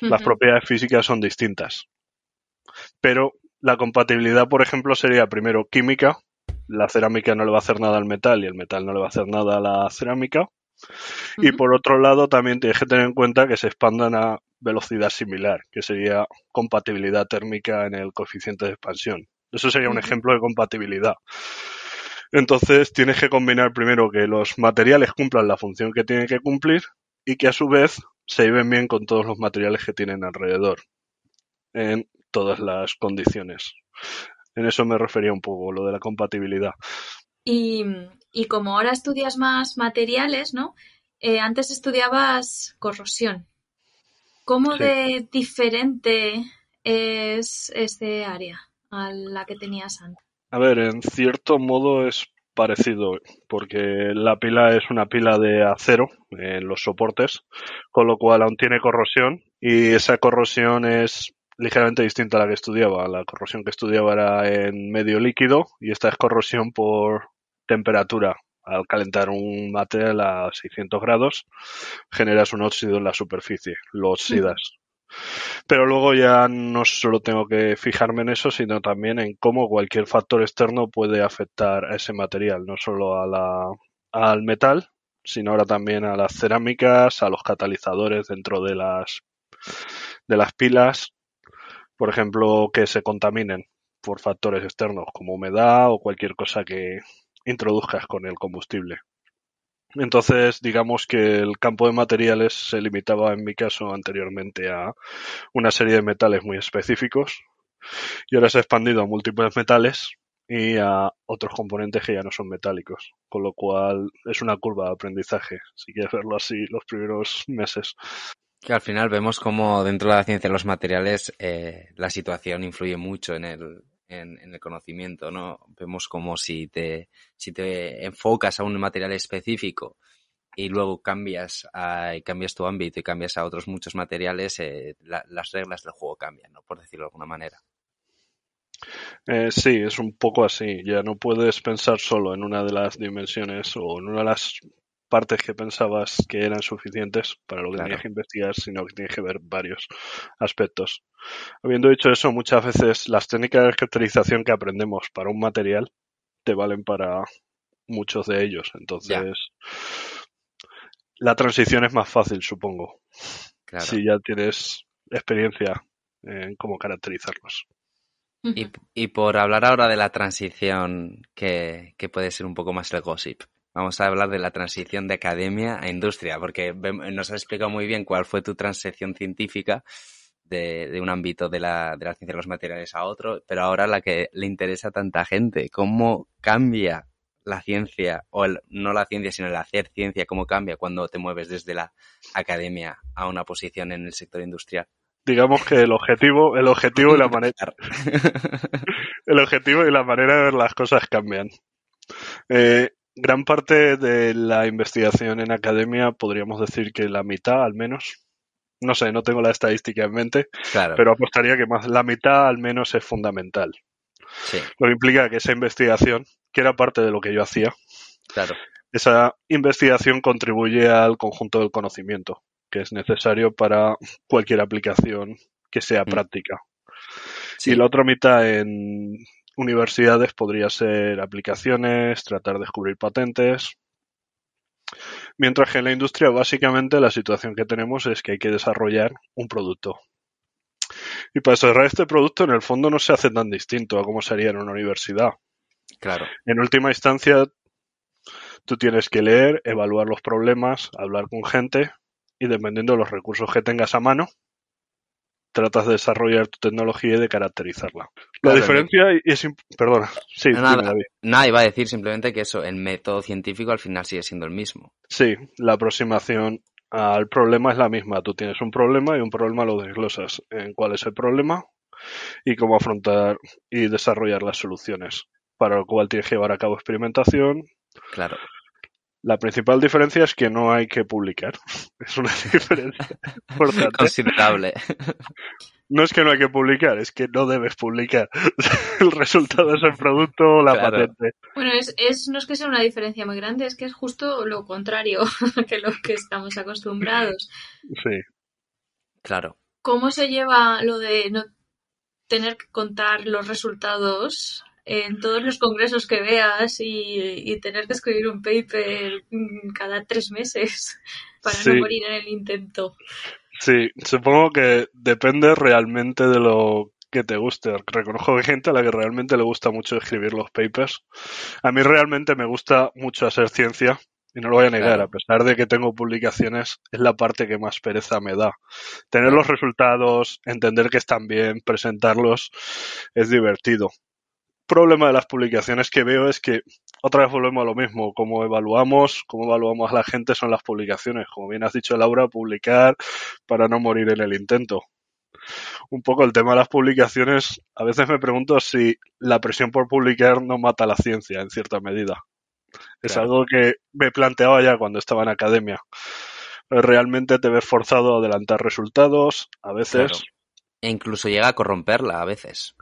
S4: Las propiedades físicas son distintas. pero la compatibilidad, por ejemplo, sería primero química. La cerámica no le va a hacer nada al metal y el metal no le va a hacer nada a la cerámica. Y por otro lado, también tienes que tener en cuenta que se expandan a velocidad similar, que sería compatibilidad térmica en el coeficiente de expansión. Eso sería un ejemplo de compatibilidad. Entonces tienes que combinar primero que los materiales cumplan la función que tienen que cumplir y que a su vez se lleven bien con todos los materiales que tienen alrededor en todas las condiciones. En eso me refería un poco, lo de la compatibilidad.
S3: Y, como ahora estudias más materiales, ¿no? Eh, antes estudiabas corrosión. ¿Cómo de diferente es este área a la que tenías antes?
S4: A ver, en cierto modo es parecido, porque la pila es una pila de acero en los soportes, con lo cual aún tiene corrosión y esa corrosión es ligeramente distinta a la que estudiaba. La corrosión que estudiaba era en medio líquido y esta es corrosión por temperatura. Al calentar un material a 600 grados, generas un óxido en la superficie, lo oxidas. Pero luego ya no solo tengo que fijarme en eso, sino también en cómo cualquier factor externo puede afectar a ese material, no solo a la, al metal, sino ahora también a las cerámicas, a los catalizadores dentro de las, de las pilas, por ejemplo, que se contaminen por factores externos como humedad o cualquier cosa que introduzcas con el combustible. Entonces, digamos que el campo de materiales se limitaba, en mi caso, anteriormente a una serie de metales muy específicos y ahora se ha expandido a múltiples metales y a otros componentes que ya no son metálicos, con lo cual es una curva de aprendizaje, si quieres verlo así, los primeros meses.
S2: Que al final vemos como dentro de la ciencia de los materiales eh, la situación influye mucho en el, en, el conocimiento, ¿no? Vemos como si te, si te enfocas a un material específico y luego cambias, a, cambias tu ámbito y cambias a otros muchos materiales, eh, las reglas del juego cambian, ¿no? Por decirlo de alguna manera.
S4: Eh, sí, es un poco así. Ya no puedes pensar solo en una de las dimensiones o en una de las partes que pensabas que eran suficientes para lo que tenías que investigar, sino que tienes que ver varios aspectos. Habiendo dicho eso, muchas veces las técnicas de caracterización que aprendemos para un material te valen para muchos de ellos. Entonces, la transición es más fácil, supongo. Si ya tienes experiencia en cómo caracterizarlos.
S2: Y, por hablar ahora de la transición, que, que puede ser un poco más el gossip, Vamos a hablar de la transición de academia a industria, porque nos has explicado muy bien cuál fue tu transición científica de, un ámbito de la, de la ciencia de los materiales a otro, pero ahora la que le interesa a tanta gente, cómo cambia la ciencia, o el, no la ciencia, sino el hacer ciencia, cómo cambia cuando te mueves desde la academia a una posición en el sector industrial.
S4: Digamos que el objetivo, el objetivo y la manera, el objetivo y la manera de ver las cosas cambian. Eh, gran parte de la investigación en academia podríamos decir que la mitad al menos no sé, no tengo la estadística en mente, pero apostaría que más la mitad al menos es fundamental. Lo que implica que esa investigación, que era parte de lo que yo hacía, esa investigación contribuye al conjunto del conocimiento que es necesario para cualquier aplicación que sea mm. práctica. Y la otra mitad en universidades podría ser aplicaciones, tratar de descubrir patentes. Mientras que en la industria básicamente la situación que tenemos es que hay que desarrollar un producto. Y para desarrollar este producto en el fondo no se hace tan distinto a como sería en una universidad.
S2: Claro.
S4: En última instancia, tú tienes que leer, evaluar los problemas, hablar con gente y dependiendo de los recursos que tengas a mano, tratas de desarrollar tu tecnología y de caracterizarla. La diferencia es... Perdona, sí,
S2: nada, nada, iba a decir simplemente que eso, el método científico al final sigue siendo el mismo.
S4: Sí, la aproximación al problema es la misma. Tú tienes un problema y un problema lo desglosas en cuál es el problema y cómo afrontar y desarrollar las soluciones. Para lo cual tienes que llevar a cabo experimentación.
S2: Claro.
S4: La principal diferencia es que no hay que publicar. Es una diferencia importante.
S2: Considerable.
S4: No es que no hay que publicar, es que no debes publicar. El resultado es el producto o la patente.
S3: Bueno, es, es, no es que sea una diferencia muy grande, es que es justo lo contrario que lo que estamos acostumbrados.
S4: Sí.
S2: Claro.
S3: ¿Cómo se lleva lo de no tener que contar los resultados en todos los congresos que veas y, tener que escribir un paper cada tres meses para no morir en el intento.
S4: Sí, supongo que depende realmente de lo que te guste. Reconozco que hay gente a la que realmente le gusta mucho escribir los papers. A mí realmente me gusta mucho hacer ciencia y no lo voy a negar, a pesar de que tengo publicaciones, es la parte que más pereza me da. Tener los resultados, entender que están bien, presentarlos, es divertido problema de las publicaciones que veo es que otra vez volvemos a lo mismo. Como evaluamos, como evaluamos a la gente son las publicaciones. Como bien has dicho Laura, publicar para no morir en el intento. Un poco el tema de las publicaciones, a veces me pregunto si la presión por publicar no mata la ciencia en cierta medida. Es algo que me planteaba ya cuando estaba en academia. Realmente te ves forzado a adelantar resultados, a veces.
S2: E incluso llega a corromperla a veces.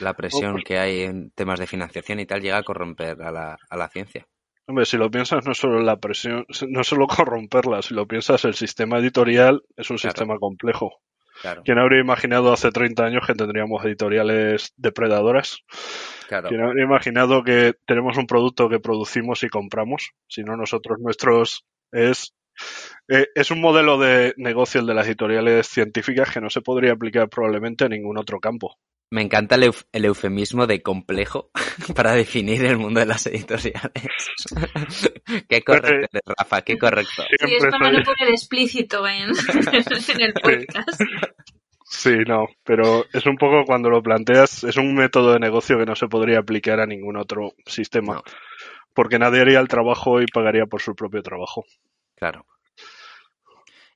S2: La presión que hay en temas de financiación y tal llega a corromper a la, a la ciencia.
S4: Hombre, si lo piensas, no solo la presión, no solo corromperla, si lo piensas, el sistema editorial es un sistema complejo. Claro. ¿Quién habría imaginado hace 30 años que tendríamos editoriales depredadoras? Claro. ¿Quién habría imaginado que tenemos un producto que producimos y compramos? Si no, nosotros, nuestros es eh, es un modelo de negocio el de las editoriales científicas que no se podría aplicar probablemente en ningún otro campo.
S2: Me encanta el, eufemismo de complejo para definir el mundo de las editoriales. qué correcto, Rafa, qué correcto.
S3: Sí, es para no poner explícito en, el podcast.
S4: Sí. no, pero es un poco cuando lo planteas, es un método de negocio que no se podría aplicar a ningún otro sistema, porque nadie haría el trabajo y pagaría por su propio trabajo.
S2: Claro.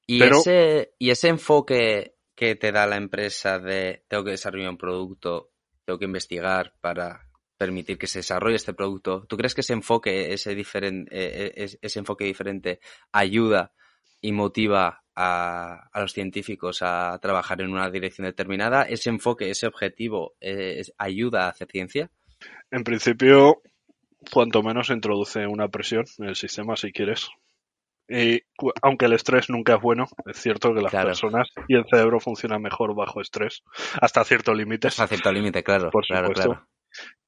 S2: Y, ese, y ese enfoque que te da la empresa de tengo que desarrollar un producto, tengo que investigar para permitir que se desarrolle este producto. ¿Tú crees que ese enfoque, ese, diferente, eh, ese enfoque diferente ayuda y motiva a, los científicos a trabajar en una dirección determinada? ¿Ese enfoque, ese objetivo eh, ayuda a hacer ciencia?
S4: En principio, cuanto menos introduce una presión en el sistema, si quieres. Y aunque el estrés nunca es bueno, es cierto que las personas y el cerebro funcionan mejor bajo estrés, hasta cierto límite.
S2: Hasta cierto límite, claro. Por supuesto.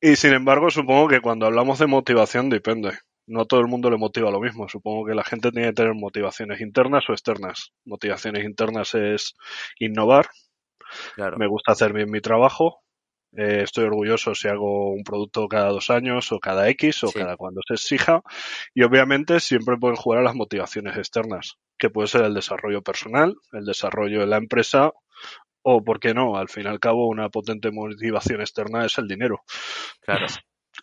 S4: Y sin embargo, supongo que cuando hablamos de motivación depende. No todo el mundo le motiva lo mismo. Supongo que la gente tiene que tener motivaciones internas o externas. Motivaciones internas es innovar. Me gusta hacer bien mi trabajo. Eh, estoy orgulloso si hago un producto cada dos años o cada X o cada cuando se exija. Y obviamente siempre pueden jugar a las motivaciones externas, que puede ser el desarrollo personal, el desarrollo de la empresa o, ¿por qué no? Al fin y al cabo, una potente motivación externa es el dinero.
S2: Claro.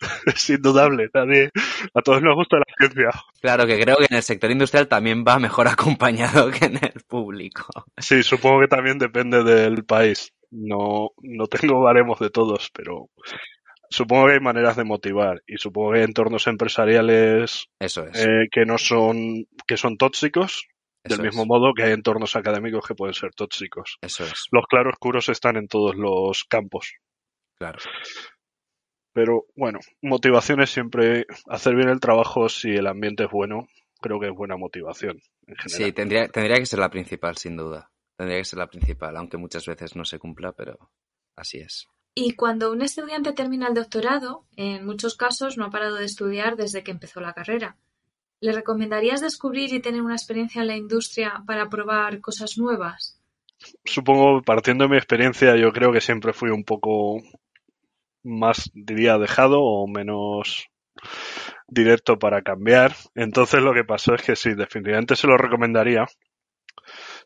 S4: es indudable, nadie, a todos nos gusta la ciencia.
S2: Claro, que creo que en el sector industrial también va mejor acompañado que en el público.
S4: Sí, supongo que también depende del país. No, no tengo baremos de todos, pero supongo que hay maneras de motivar y supongo que hay entornos empresariales
S2: Eso
S4: eh, que no son, que son tóxicos, del mismo modo que hay entornos académicos que pueden ser tóxicos.
S2: Eso es.
S4: Los claroscuros están en todos los campos.
S2: Claro.
S4: Pero bueno, motivación es siempre hacer bien el trabajo si el ambiente es bueno. Creo que es buena motivación. En general.
S2: Sí, tendría, tendría que ser la principal, sin duda. Tendría que ser la principal, aunque muchas veces no se cumpla, pero así es.
S3: Y cuando un estudiante termina el doctorado, en muchos casos no ha parado de estudiar desde que empezó la carrera. ¿Le recomendarías descubrir y tener una experiencia en la industria para probar cosas nuevas?
S4: Supongo, partiendo de mi experiencia, yo creo que siempre fui un poco más, diría, dejado o menos directo para cambiar. Entonces lo que pasó es que sí, definitivamente se lo recomendaría,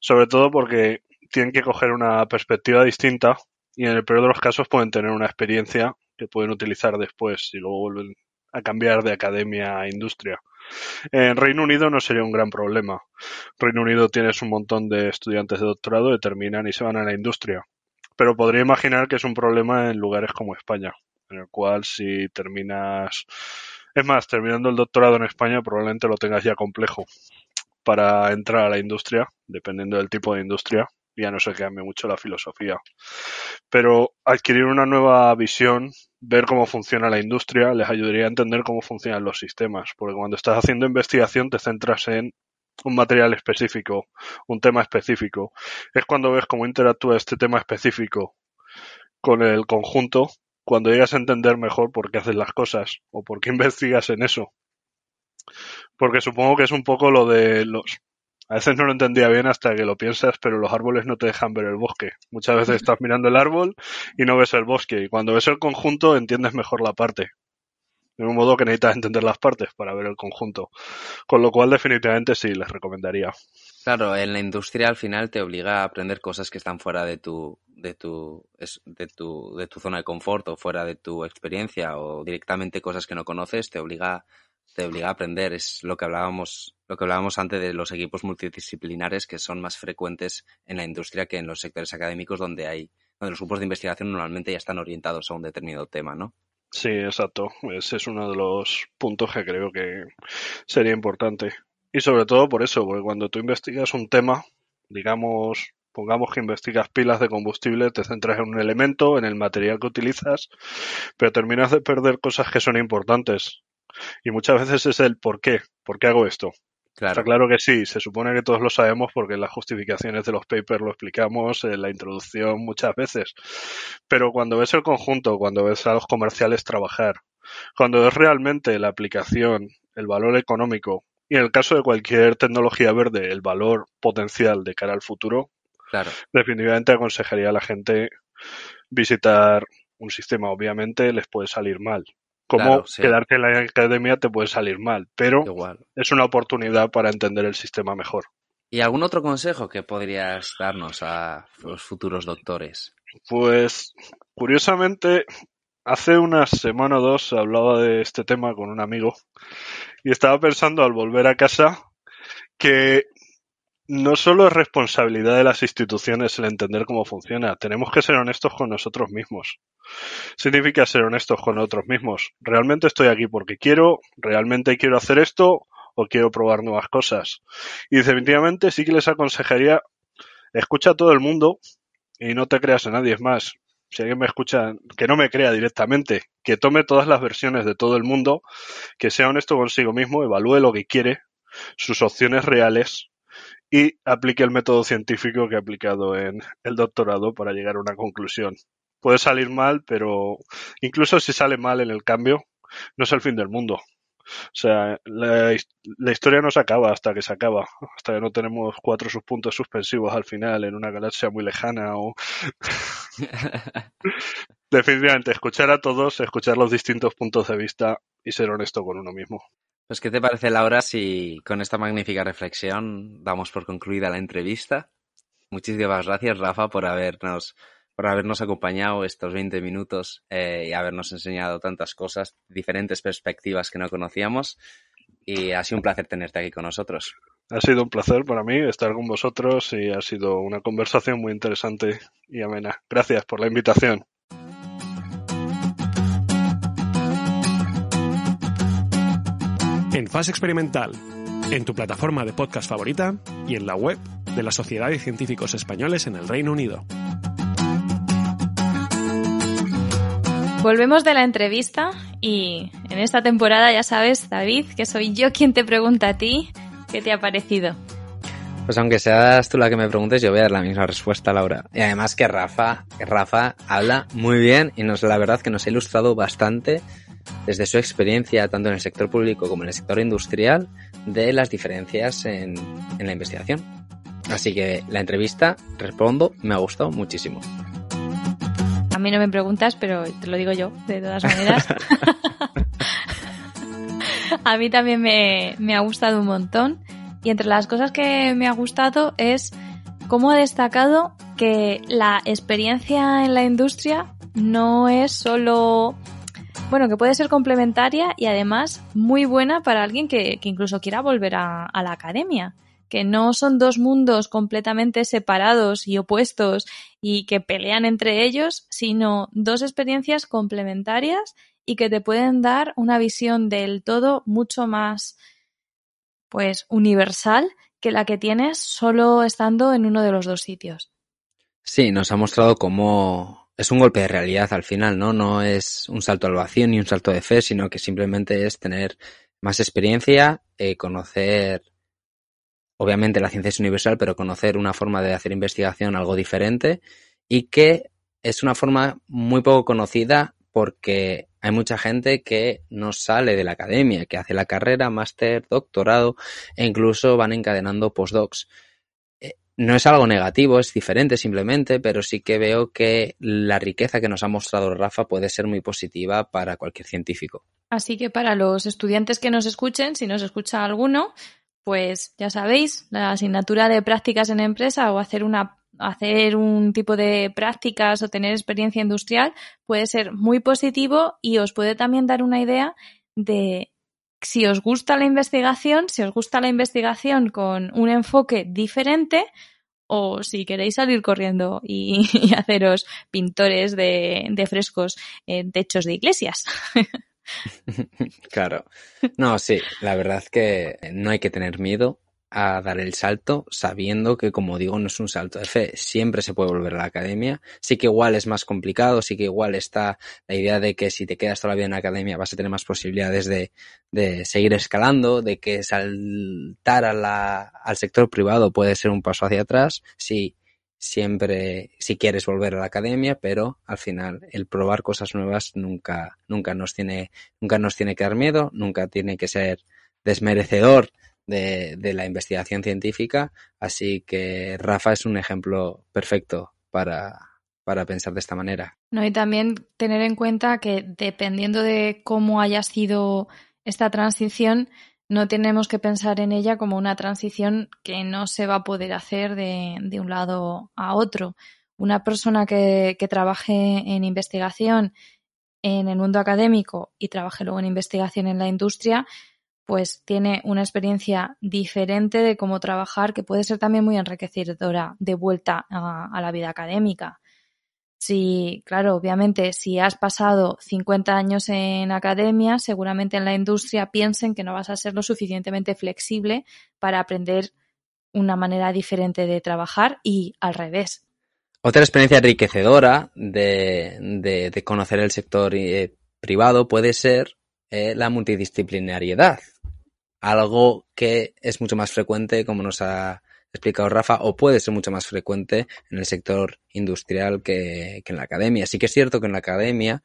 S4: sobre todo porque tienen que coger una perspectiva distinta y en el peor de los casos pueden tener una experiencia que pueden utilizar después y luego vuelven a cambiar de academia a industria. En Reino Unido no sería un gran problema. Reino Unido tienes un montón de estudiantes de doctorado que terminan y se van a la industria. Pero podría imaginar que es un problema en lugares como España, en el cual si terminas... Es más, terminando el doctorado en España probablemente lo tengas ya complejo para entrar a la industria, dependiendo del tipo de industria, ya no se cambie mucho la filosofía. Pero adquirir una nueva visión, ver cómo funciona la industria, les ayudaría a entender cómo funcionan los sistemas, porque cuando estás haciendo investigación te centras en un material específico, un tema específico. Es cuando ves cómo interactúa este tema específico con el conjunto cuando llegas a entender mejor por qué haces las cosas o por qué investigas en eso. Porque supongo que es un poco lo de los... A veces no lo entendía bien hasta que lo piensas, pero los árboles no te dejan ver el bosque. Muchas veces estás mirando el árbol y no ves el bosque. Y cuando ves el conjunto entiendes mejor la parte. De un modo que necesitas entender las partes para ver el conjunto. Con lo cual definitivamente sí, les recomendaría.
S2: Claro, en la industria al final te obliga a aprender cosas que están fuera de tu, de tu, de tu, de tu zona de confort o fuera de tu experiencia o directamente cosas que no conoces, te obliga, te obliga a aprender. Es lo que hablábamos, lo que hablábamos antes de los equipos multidisciplinares que son más frecuentes en la industria que en los sectores académicos donde hay, donde los grupos de investigación normalmente ya están orientados a un determinado tema, ¿no?
S4: Sí, exacto. Ese es uno de los puntos que creo que sería importante. Y sobre todo por eso, porque cuando tú investigas un tema, digamos, pongamos que investigas pilas de combustible, te centras en un elemento, en el material que utilizas, pero terminas de perder cosas que son importantes. Y muchas veces es el por qué, por qué hago esto.
S2: Claro.
S4: Está claro que sí, se supone que todos lo sabemos porque en las justificaciones de los papers lo explicamos, en la introducción muchas veces. Pero cuando ves el conjunto, cuando ves a los comerciales trabajar, cuando ves realmente la aplicación, el valor económico y en el caso de cualquier tecnología verde, el valor potencial de cara al futuro,
S2: Claro.
S4: definitivamente aconsejaría a la gente visitar un sistema. Obviamente les puede salir mal. Como
S2: Claro, sí.
S4: quedarte en la academia te puede salir mal, pero
S2: Igual.
S4: es una oportunidad para entender el sistema mejor.
S2: ¿Y algún otro consejo que podrías darnos a los futuros doctores?
S4: Pues, curiosamente, hace una semana o dos hablaba de este tema con un amigo y estaba pensando al volver a casa que no solo es responsabilidad de las instituciones el entender cómo funciona, tenemos que ser honestos con nosotros mismos. Significa ser honestos con nosotros mismos. ¿Realmente estoy aquí porque quiero? ¿Realmente quiero hacer esto? ¿O quiero probar nuevas cosas? Y definitivamente sí que les aconsejaría, escucha a todo el mundo y no te creas a nadie. Más, si alguien me escucha, que no me crea directamente, que tome todas las versiones de todo el mundo, que sea honesto consigo mismo, evalúe lo que quiere, sus opciones reales y aplique el método científico que he aplicado en el doctorado para llegar a una conclusión. Puede salir mal, pero incluso si sale mal en el cambio, no es el fin del mundo. O sea, la, la historia no se acaba hasta que se acaba, hasta que no tenemos cuatro subpuntos suspensivos al final en una galaxia muy lejana o definitivamente escuchar a todos, escuchar los distintos puntos de vista y ser honesto con uno mismo.
S2: Pues, ¿qué te parece, Laura, si con esta magnífica reflexión damos por concluida la entrevista? Muchísimas gracias, Rafa, por habernos, por habernos acompañado estos 20 minutos eh, y habernos enseñado tantas cosas, diferentes perspectivas que no conocíamos. Y ha sido un placer tenerte aquí con nosotros.
S4: Ha sido un placer para mí estar con vosotros y ha sido una conversación muy interesante y amena. Gracias por la invitación.
S1: En Fase Experimental, en tu plataforma de podcast favorita y en la web de la Sociedad de Científicos Españoles en el Reino Unido.
S3: Volvemos de la entrevista y en esta temporada ya sabes, David, que soy yo quien te pregunta a ti qué te ha parecido.
S2: Pues aunque seas tú la que me preguntes, yo voy a dar la misma respuesta, Laura. Y además que Rafa, que Rafa habla muy bien y nos, la verdad que nos ha ilustrado bastante desde su experiencia, tanto en el sector público como en el sector industrial, de las diferencias en, en la investigación. Así que la entrevista, respondo, me ha gustado muchísimo.
S3: A mí no me preguntas, pero te lo digo yo, de todas maneras. a mí también me, me ha gustado un montón. Y entre las cosas que me ha gustado es cómo ha destacado que la experiencia en la industria no es solo, bueno, que puede ser complementaria y además muy buena para alguien que, incluso quiera volver a, a la academia. Que no son dos mundos completamente separados y opuestos y que pelean entre ellos, sino dos experiencias complementarias y que te pueden dar una visión del todo mucho más pues universal que la que tienes solo estando en uno de los dos sitios.
S2: Sí, nos ha mostrado cómo es un golpe de realidad al final, ¿no? No es un salto al vacío ni un salto de fe, sino que simplemente es tener más experiencia, eh, conocer, obviamente la ciencia es universal, pero conocer una forma de hacer investigación algo diferente y que es una forma muy poco conocida porque hay mucha gente que no sale de la academia, que hace la carrera, máster, doctorado e incluso van encadenando postdocs. No es algo negativo, es diferente simplemente, pero sí que veo que la riqueza que nos ha mostrado Rafa puede ser muy positiva para cualquier científico.
S3: Así que para los estudiantes que nos escuchen, si nos escucha alguno, pues ya sabéis, la asignatura de prácticas en empresa o hacer una hacer un tipo de prácticas o tener experiencia industrial puede ser muy positivo y os puede también dar una idea de si os gusta la investigación, si os gusta la investigación con un enfoque diferente o si queréis salir corriendo y, haceros pintores de, de frescos en techos de iglesias.
S2: claro. No, sí, la verdad es que no hay que tener miedo a dar el salto sabiendo que, como digo, no es un salto de fe. Siempre se puede volver a la academia. Sí que igual es más complicado, sí que igual está la idea de que si te quedas toda la vida en la academia vas a tener más posibilidades de, de seguir escalando, de que saltar a la, al sector privado puede ser un paso hacia atrás. Sí, siempre, si quieres volver a la academia, pero al final el probar cosas nuevas nunca, nunca nos tiene, nunca nos tiene que dar miedo, nunca tiene que ser desmerecedor de, la investigación científica, así que Rafa es un ejemplo perfecto para, para pensar de esta manera.
S3: No, y también tener en cuenta que dependiendo de cómo haya sido esta transición, no tenemos que pensar en ella como una transición que no se va a poder hacer de, de un lado a otro. Una persona que, que trabaje en investigación en el mundo académico y trabaje luego en investigación en la industria, pues tiene una experiencia diferente de cómo trabajar que puede ser también muy enriquecedora de vuelta a, la vida académica. Si, claro, obviamente, si has pasado 50 años en academia, seguramente en la industria piensen que no vas a ser lo suficientemente flexible para aprender una manera diferente de trabajar y al revés.
S2: Otra experiencia enriquecedora de, de, de conocer el sector eh, privado puede ser eh, la multidisciplinariedad, algo que es mucho más frecuente, como nos ha explicado Rafa, o puede ser mucho más frecuente en el sector industrial que, en la academia. Sí que es cierto que en la academia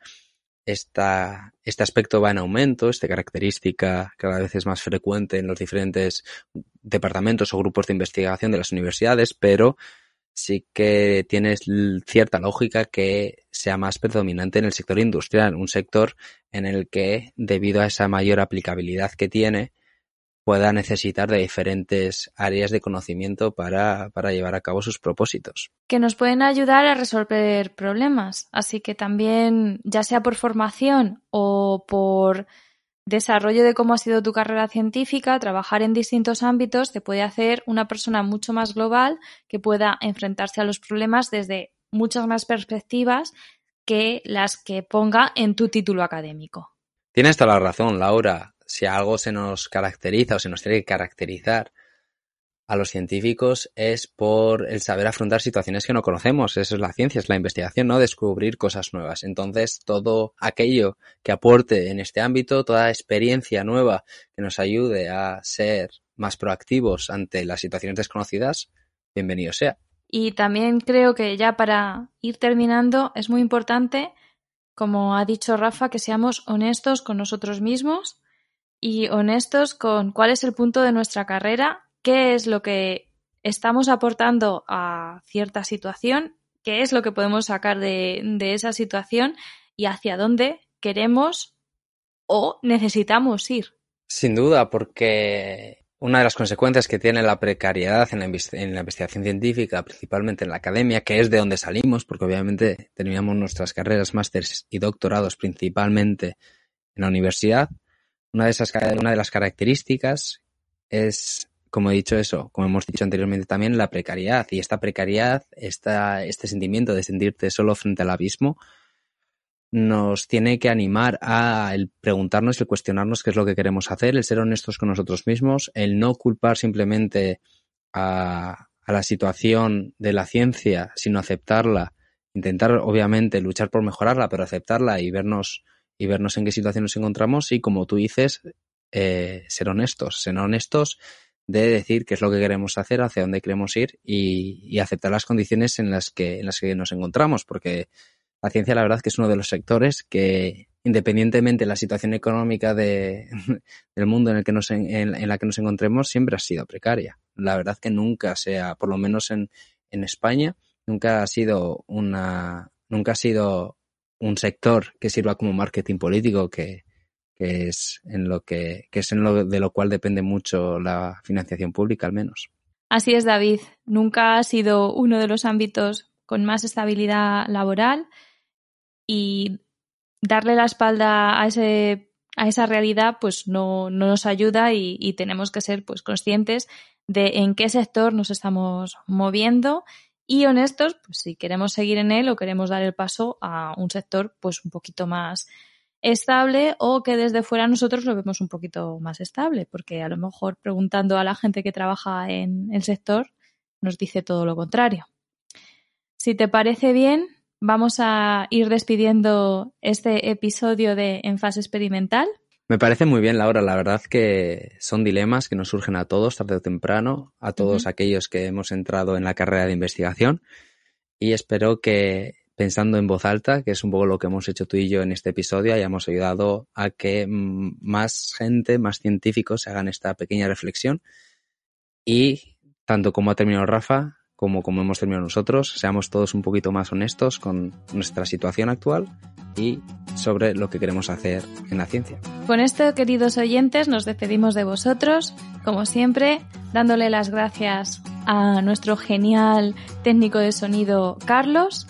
S2: este aspecto va en aumento, esta característica cada vez es más frecuente en los diferentes departamentos o grupos de investigación de las universidades, pero sí que tiene cierta lógica que sea más predominante en el sector industrial, un sector en el que, debido a esa mayor aplicabilidad que tiene, pueda necesitar de diferentes áreas de conocimiento para, para, llevar a cabo sus propósitos.
S3: Que nos pueden ayudar a resolver problemas. Así que también, ya sea por formación o por desarrollo de cómo ha sido tu carrera científica, trabajar en distintos ámbitos te puede hacer una persona mucho más global que pueda enfrentarse a los problemas desde muchas más perspectivas que las que ponga en tu título académico.
S2: Tienes toda la razón, Laura si algo se nos caracteriza o se nos tiene que caracterizar a los científicos es por el saber afrontar situaciones que no conocemos. Eso es la ciencia, es la investigación, ¿no? Descubrir cosas nuevas. Entonces, todo aquello que aporte en este ámbito, toda experiencia nueva que nos ayude a ser más proactivos ante las situaciones desconocidas, bienvenido sea.
S3: Y también creo que ya para ir terminando, es muy importante, como ha dicho Rafa, que seamos honestos con nosotros mismos y honestos con cuál es el punto de nuestra carrera, qué es lo que estamos aportando a cierta situación, qué es lo que podemos sacar de, de esa situación y hacia dónde queremos o necesitamos ir.
S2: Sin duda, porque una de las consecuencias que tiene la precariedad en la, investigación científica, principalmente en la academia, que es de donde salimos, porque obviamente terminamos nuestras carreras, másteres y doctorados principalmente en la universidad, una de, esas, una de las características es, como he dicho eso, como hemos dicho anteriormente también, la precariedad. Y esta precariedad, esta, este sentimiento de sentirte solo frente al abismo, nos tiene que animar a el preguntarnos y cuestionarnos qué es lo que queremos hacer, el ser honestos con nosotros mismos, el no culpar simplemente a, a la situación de la ciencia, sino aceptarla, intentar obviamente luchar por mejorarla, pero aceptarla y vernos y vernos en qué situación nos encontramos y, como tú dices, eh, ser honestos, ser honestos de decir qué es lo que queremos hacer, hacia dónde queremos ir y, aceptar las condiciones en las que en las que nos encontramos, porque la ciencia la verdad que es uno de los sectores que independientemente de la situación económica de, del mundo en el que nos en, la que nos encontremos siempre ha sido precaria. La verdad que nunca sea, por lo menos en, en España, nunca ha sido una nunca ha sido un sector que sirva como marketing político que, es en lo que, que es en lo de lo cual depende mucho la financiación pública al menos.
S3: Así es, David. Nunca ha sido uno de los ámbitos con más estabilidad laboral y darle la espalda a ese a esa realidad pues no, no nos ayuda y, y, tenemos que ser pues conscientes de en qué sector nos estamos moviendo y honestos pues si queremos seguir en él o queremos dar el paso a un sector pues un poquito más estable o que desde fuera nosotros lo vemos un poquito más estable, porque a lo mejor preguntando a la gente que trabaja en el sector nos dice todo lo contrario. Si te parece bien, vamos a ir despidiendo este episodio de En fase experimental.
S2: Me parece muy bien, Laura. La verdad que son dilemas que nos surgen a todos, tarde o temprano, a todos aquellos que hemos entrado en la carrera de investigación. Y espero que pensando en voz alta, que es un poco lo que hemos hecho tú y yo en este episodio, hayamos ayudado a que mm, más gente, más científicos se hagan esta pequeña reflexión y tanto como ha terminado Rafa, como como hemos terminado nosotros, seamos todos un poquito más honestos con nuestra situación actual y sobre lo que queremos hacer en la ciencia.
S3: Con esto, queridos oyentes, nos despedimos de vosotros, como siempre, dándole las gracias a nuestro genial técnico de sonido Carlos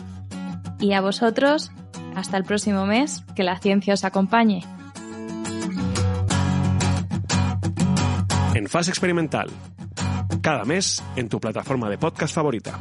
S3: y a vosotros, hasta el próximo mes, que la ciencia os acompañe.
S1: En fase experimental. Cada mes en tu plataforma de podcast favorita.